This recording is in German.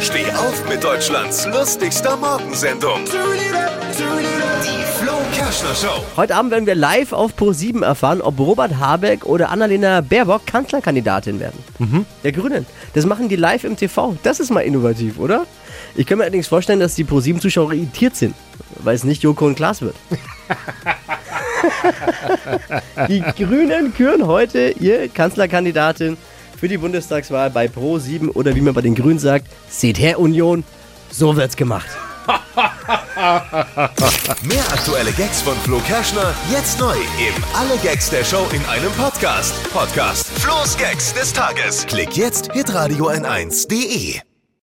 Steh auf mit Deutschlands lustigster Morgensendung. Die Flo Kerschner Show. Heute Abend werden wir live auf Pro7 erfahren, ob Robert Habeck oder Annalena Baerbock Kanzlerkandidatin werden. Der Grünen. Das machen die live im TV. Das ist mal innovativ, oder? Ich kann mir allerdings vorstellen, dass die Pro7-Zuschauer irritiert sind, weil es nicht Joko und Klaas wird. die Grünen küren heute ihr Kanzlerkandidatin für die Bundestagswahl bei Pro7 oder wie man bei den Grünen sagt, seht her Union, so wird's gemacht. Mehr aktuelle Gags von Flo Kerschner jetzt neu im Alle Gags der Show in einem Podcast. Podcast Flo's Gags des Tages. Klick jetzt hitradio n1.de.